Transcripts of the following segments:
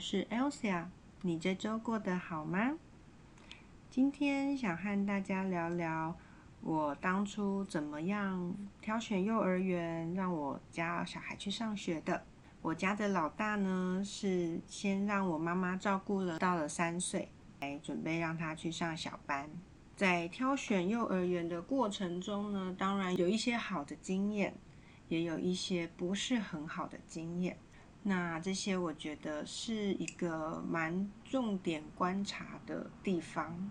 是 Elsa。你这周过得好吗？今天想和大家聊聊我当初怎么样挑选幼儿园，让我家小孩去上学的。我家的老大呢，是先让我妈妈照顾了，到了三岁，来准备让他去上小班。在挑选幼儿园的过程中呢，当然有一些好的经验，也有一些不是很好的经验。那这些我觉得是一个蛮重点观察的地方。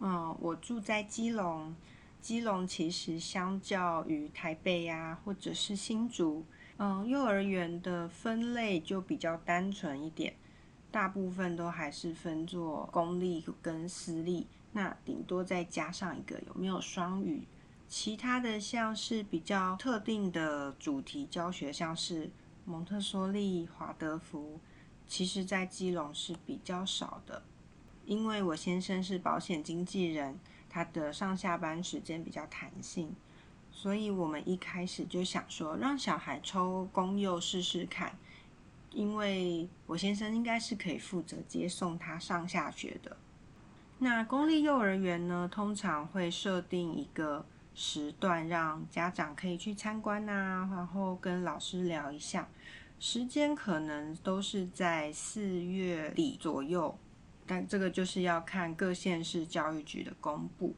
嗯，我住在基隆，基隆其实相较于台北呀，或者是新竹，嗯，幼儿园的分类就比较单纯一点，大部分都还是分作公立跟私立，那顶多再加上一个有没有双语，其他的像是比较特定的主题教学，像是。蒙特梭利、华德福，其实在基隆是比较少的，因为我先生是保险经纪人，他的上下班时间比较弹性，所以我们一开始就想说，让小孩抽公幼试试看，因为我先生应该是可以负责接送他上下学的。那公立幼儿园呢，通常会设定一个时段，让家长可以去参观啊，然后跟老师聊一下。时间可能都是在四月底左右，但这个就是要看各县市教育局的公布。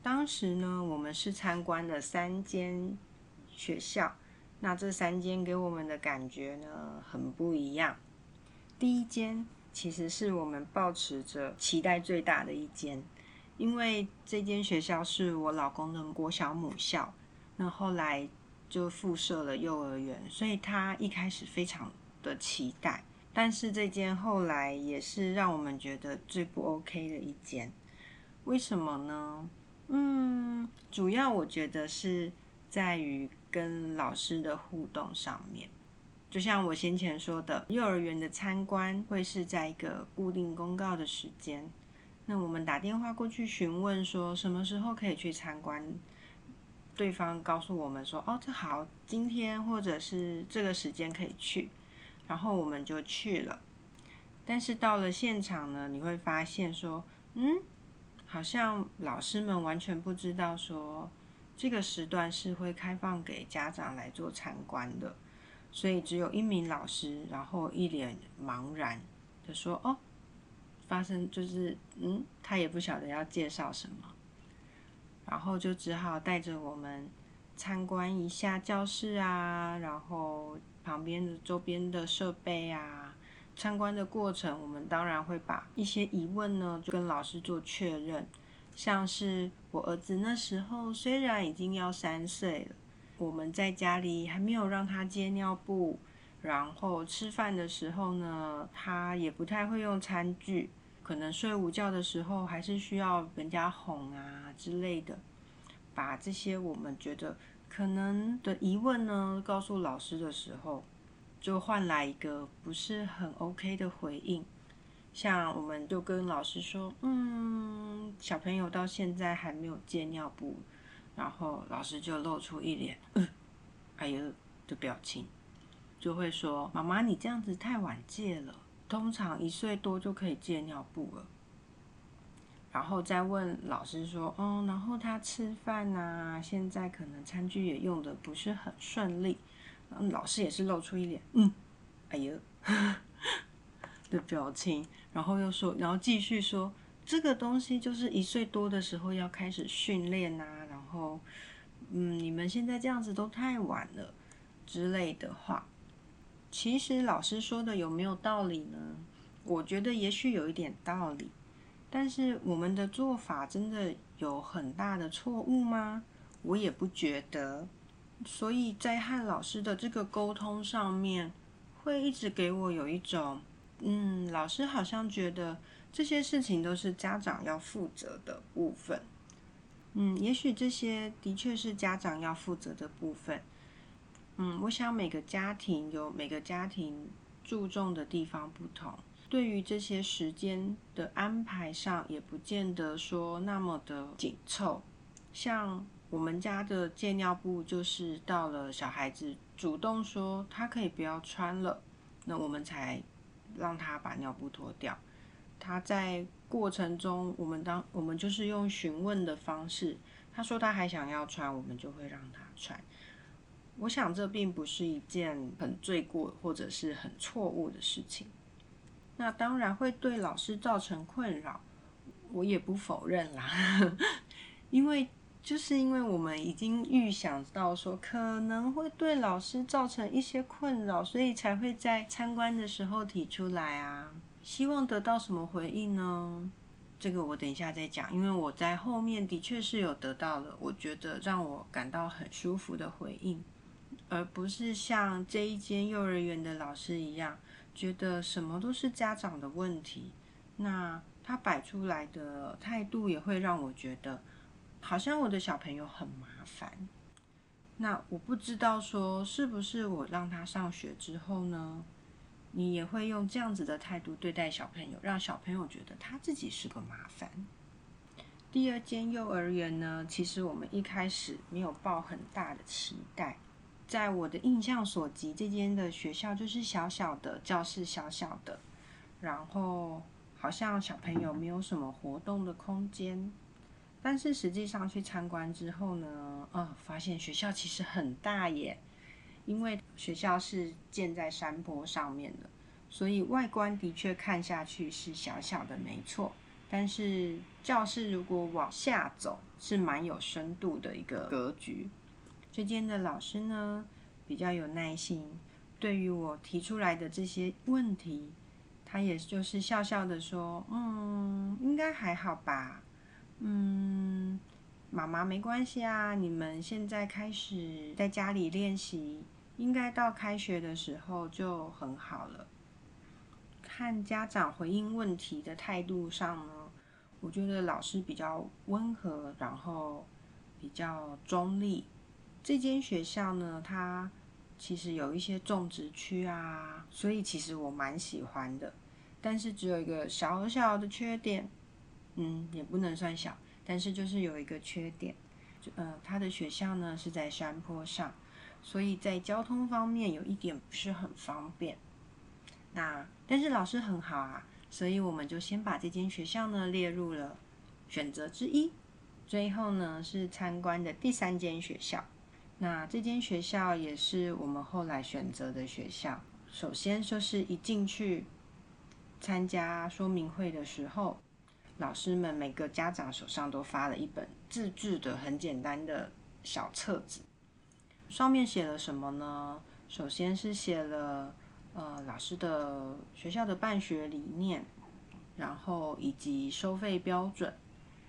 当时呢，我们是参观了三间学校，那这三间给我们的感觉呢很不一样。第一间其实是我们抱持着期待最大的一间，因为这间学校是我老公的国小母校，那后来。就附设了幼儿园，所以他一开始非常的期待。但是这间后来也是让我们觉得最不 OK 的一间。为什么呢？嗯，主要我觉得是在于跟老师的互动上面。就像我先前说的，幼儿园的参观会是在一个固定公告的时间。那我们打电话过去询问说什么时候可以去参观。对方告诉我们说：“哦，这好，今天或者是这个时间可以去。”然后我们就去了。但是到了现场呢，你会发现说：“嗯，好像老师们完全不知道说这个时段是会开放给家长来做参观的。”所以只有一名老师，然后一脸茫然的说：“哦，发生就是嗯，他也不晓得要介绍什么。”然后就只好带着我们参观一下教室啊，然后旁边的周边的设备啊。参观的过程，我们当然会把一些疑问呢，就跟老师做确认。像是我儿子那时候虽然已经要三岁了，我们在家里还没有让他接尿布，然后吃饭的时候呢，他也不太会用餐具。可能睡午觉的时候还是需要人家哄啊之类的，把这些我们觉得可能的疑问呢告诉老师的时候，就换来一个不是很 OK 的回应。像我们就跟老师说，嗯，小朋友到现在还没有戒尿布，然后老师就露出一脸哎呦的表情，就会说妈妈你这样子太晚戒了。通常一岁多就可以戒尿布了，然后再问老师说，哦，然后他吃饭呐，现在可能餐具也用的不是很顺利。嗯，老师也是露出一脸嗯，哎呦 的表情，然后又说，然后继续说，这个东西就是一岁多的时候要开始训练呐，然后，嗯，你们现在这样子都太晚了之类的话。其实老师说的有没有道理呢？我觉得也许有一点道理。但是我们的做法真的有很大的错误吗？我也不觉得。所以在和老师的这个沟通上面，会一直给我有一种，嗯，老师好像觉得这些事情都是家长要负责的部分。嗯，也许这些的确是家长要负责的部分。嗯，我想每个家庭有每个家庭注重的地方不同。对于这些时间的安排上，也不见得说那么的紧凑。像我们家的借尿布，就是到了小孩子主动说他可以不要穿了，那我们才让他把尿布脱掉。他在过程中，我们当我们就是用询问的方式，他说他还想要穿，我们就会让他穿。我想这并不是一件很罪过或者是很错误的事情。那当然会对老师造成困扰，我也不否认啦。因为就是因为我们已经预想到说可能会对老师造成一些困扰，所以才会在参观的时候提出来啊。希望得到什么回应呢？这个我等一下再讲。因为我在后面的确是有得到了，我觉得让我感到很舒服的回应，而不是像这一间幼儿园的老师一样。觉得什么都是家长的问题，那他摆出来的态度也会让我觉得，好像我的小朋友很麻烦。那我不知道说是不是我让他上学之后呢，你也会用这样子的态度对待小朋友，让小朋友觉得他自己是个麻烦。第二间幼儿园呢，其实我们一开始没有抱很大的期待。在我的印象所及，这间的学校就是小小的教室，小小的，然后好像小朋友没有什么活动的空间。但是实际上去参观之后呢，呃，发现学校其实很大耶，因为学校是建在山坡上面的，所以外观的确看下去是小小的，没错。但是教室如果往下走，是蛮有深度的一个格局。这间的老师呢比较有耐心，对于我提出来的这些问题，他也就是笑笑的说：“嗯，应该还好吧。嗯，妈妈没关系啊，你们现在开始在家里练习，应该到开学的时候就很好了。看家长回应问题的态度上呢，我觉得老师比较温和，然后比较中立。”这间学校呢，它其实有一些种植区啊，所以其实我蛮喜欢的。但是只有一个小小的缺点，嗯，也不能算小，但是就是有一个缺点，呃，它的学校呢是在山坡上，所以在交通方面有一点不是很方便。那但是老师很好啊，所以我们就先把这间学校呢列入了选择之一。最后呢是参观的第三间学校。那这间学校也是我们后来选择的学校。首先就是一进去参加说明会的时候，老师们每个家长手上都发了一本自制的很简单的小册子，上面写了什么呢？首先是写了呃老师的学校的办学理念，然后以及收费标准，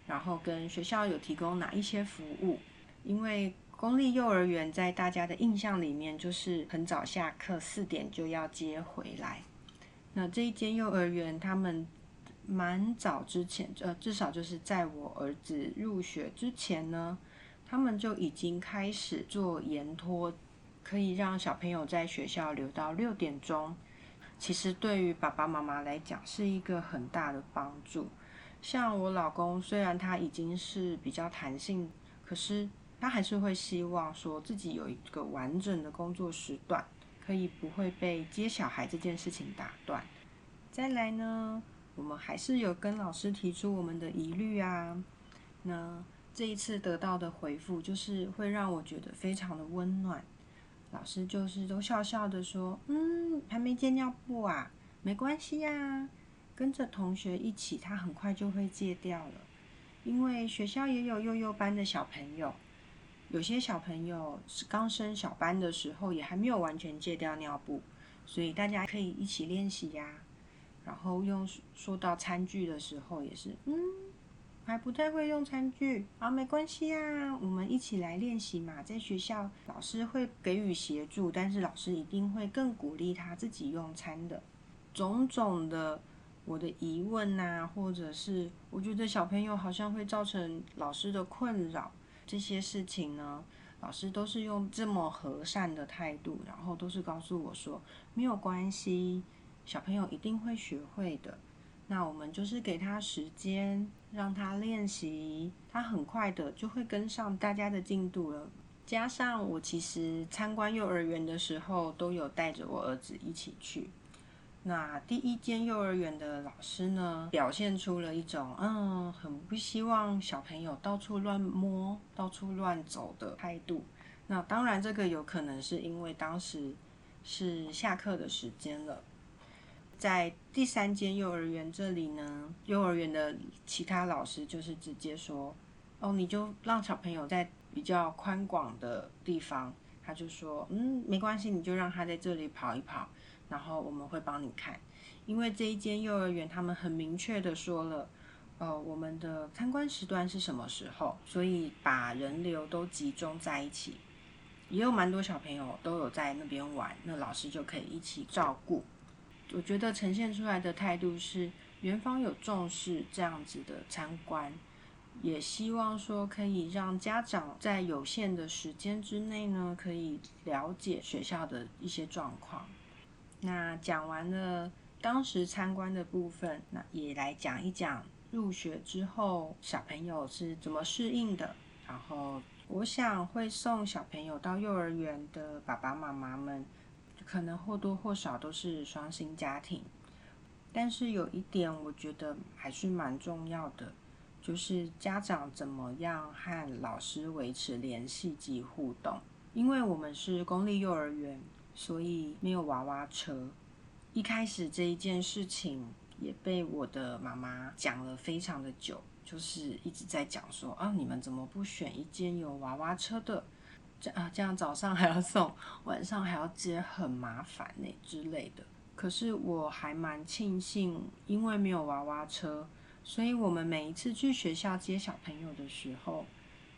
然后跟学校有提供哪一些服务，因为。公立幼儿园在大家的印象里面，就是很早下课，四点就要接回来。那这一间幼儿园，他们蛮早之前，呃，至少就是在我儿子入学之前呢，他们就已经开始做延托，可以让小朋友在学校留到六点钟。其实对于爸爸妈妈来讲，是一个很大的帮助。像我老公，虽然他已经是比较弹性，可是。他还是会希望说自己有一个完整的工作时段，可以不会被接小孩这件事情打断。再来呢，我们还是有跟老师提出我们的疑虑啊。那这一次得到的回复，就是会让我觉得非常的温暖。老师就是都笑笑的说：“嗯，还没戒尿布啊，没关系呀，跟着同学一起，他很快就会戒掉了。因为学校也有幼幼班的小朋友。”有些小朋友是刚升小班的时候，也还没有完全戒掉尿布，所以大家可以一起练习呀。然后用说到餐具的时候，也是，嗯，还不太会用餐具，啊，没关系呀，我们一起来练习嘛。在学校，老师会给予协助，但是老师一定会更鼓励他自己用餐的。种种的我的疑问呐，或者是我觉得小朋友好像会造成老师的困扰。这些事情呢，老师都是用这么和善的态度，然后都是告诉我说没有关系，小朋友一定会学会的。那我们就是给他时间，让他练习，他很快的就会跟上大家的进度了。加上我其实参观幼儿园的时候，都有带着我儿子一起去。那第一间幼儿园的老师呢，表现出了一种嗯，很不希望小朋友到处乱摸、到处乱走的态度。那当然，这个有可能是因为当时是下课的时间了。在第三间幼儿园这里呢，幼儿园的其他老师就是直接说：“哦，你就让小朋友在比较宽广的地方。”他就说：“嗯，没关系，你就让他在这里跑一跑。”然后我们会帮你看，因为这一间幼儿园他们很明确的说了，呃，我们的参观时段是什么时候，所以把人流都集中在一起，也有蛮多小朋友都有在那边玩，那老师就可以一起照顾。我觉得呈现出来的态度是，园方有重视这样子的参观，也希望说可以让家长在有限的时间之内呢，可以了解学校的一些状况。那讲完了当时参观的部分，那也来讲一讲入学之后小朋友是怎么适应的。然后我想会送小朋友到幼儿园的爸爸妈妈们，可能或多或少都是双薪家庭。但是有一点我觉得还是蛮重要的，就是家长怎么样和老师维持联系及互动，因为我们是公立幼儿园。所以没有娃娃车。一开始这一件事情也被我的妈妈讲了非常的久，就是一直在讲说啊，你们怎么不选一间有娃娃车的？这啊，这样早上还要送，晚上还要接，很麻烦呢之类的。可是我还蛮庆幸，因为没有娃娃车，所以我们每一次去学校接小朋友的时候，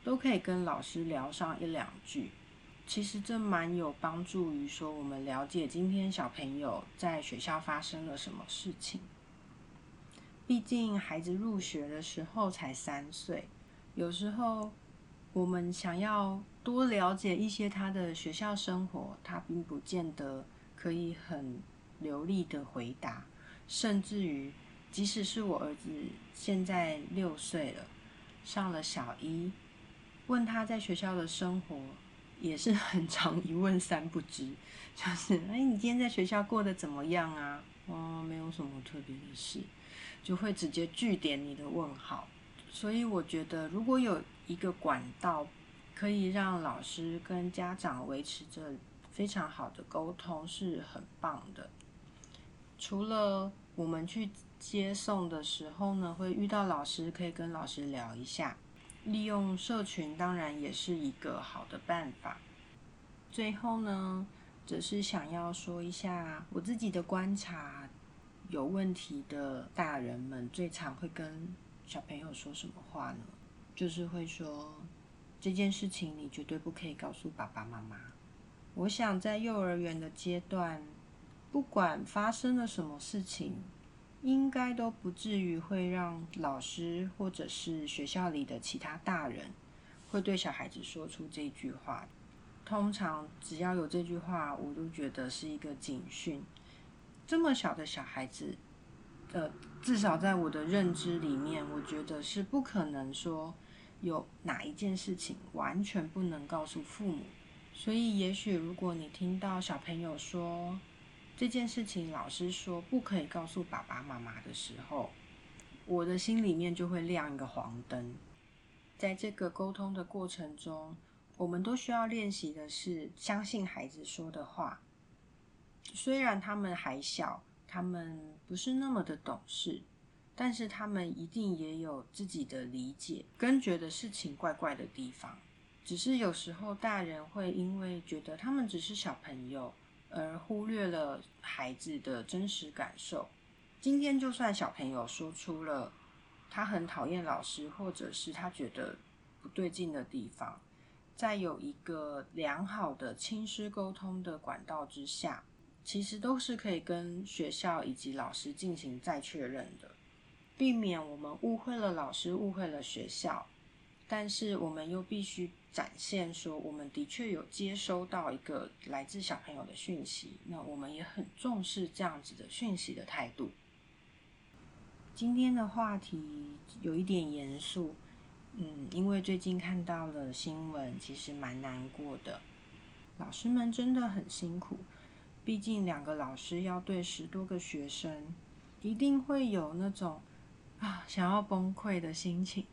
都可以跟老师聊上一两句。其实这蛮有帮助于说，我们了解今天小朋友在学校发生了什么事情。毕竟孩子入学的时候才三岁，有时候我们想要多了解一些他的学校生活，他并不见得可以很流利的回答。甚至于，即使是我儿子现在六岁了，上了小一，问他在学校的生活。也是很常一问三不知，就是哎，你今天在学校过得怎么样啊？哦，没有什么特别的事，就会直接据点你的问号。所以我觉得，如果有一个管道可以让老师跟家长维持着非常好的沟通，是很棒的。除了我们去接送的时候呢，会遇到老师，可以跟老师聊一下。利用社群当然也是一个好的办法。最后呢，只是想要说一下我自己的观察：有问题的大人们最常会跟小朋友说什么话呢？就是会说这件事情你绝对不可以告诉爸爸妈妈。我想在幼儿园的阶段，不管发生了什么事情。应该都不至于会让老师或者是学校里的其他大人会对小孩子说出这句话。通常只要有这句话，我都觉得是一个警讯。这么小的小孩子，呃，至少在我的认知里面，我觉得是不可能说有哪一件事情完全不能告诉父母。所以，也许如果你听到小朋友说，这件事情老师说不可以告诉爸爸妈妈的时候，我的心里面就会亮一个黄灯。在这个沟通的过程中，我们都需要练习的是相信孩子说的话。虽然他们还小，他们不是那么的懂事，但是他们一定也有自己的理解跟觉得事情怪怪的地方。只是有时候大人会因为觉得他们只是小朋友，而忽略了孩子的真实感受。今天就算小朋友说出了他很讨厌老师，或者是他觉得不对劲的地方，在有一个良好的亲师沟通的管道之下。其实都是可以跟学校以及老师进行再确认的，避免我们误会了老师，误会了学校。但是我们又必须展现说，我们的确有接收到一个来自小朋友的讯息，那我们也很重视这样子的讯息的态度。今天的话题有一点严肃，嗯，因为最近看到了新闻，其实蛮难过的，老师们真的很辛苦。毕竟两个老师要对十多个学生，一定会有那种啊想要崩溃的心情。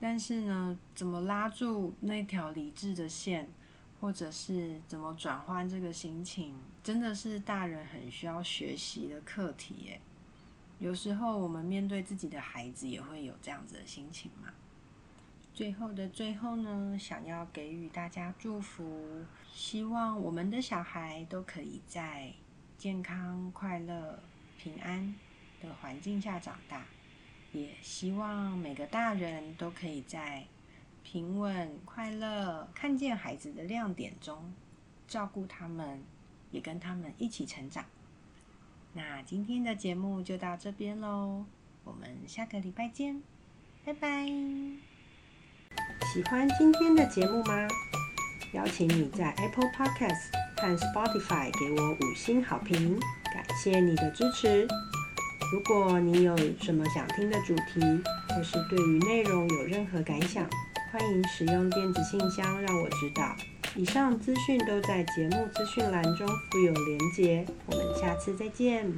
但是呢，怎么拉住那条理智的线，或者是怎么转换这个心情，真的是大人很需要学习的课题耶。有时候我们面对自己的孩子，也会有这样子的心情嘛。最后的最后呢，想要给予大家祝福，希望我们的小孩都可以在健康、快乐、平安的环境下长大，也希望每个大人都可以在平稳、快乐、看见孩子的亮点中照顾他们，也跟他们一起成长。那今天的节目就到这边喽，我们下个礼拜见，拜拜。喜欢今天的节目吗？邀请你在 Apple Podcast 和 Spotify 给我五星好评，感谢你的支持。如果你有什么想听的主题，或是对于内容有任何感想，欢迎使用电子信箱让我知道。以上资讯都在节目资讯栏中附有连结。我们下次再见。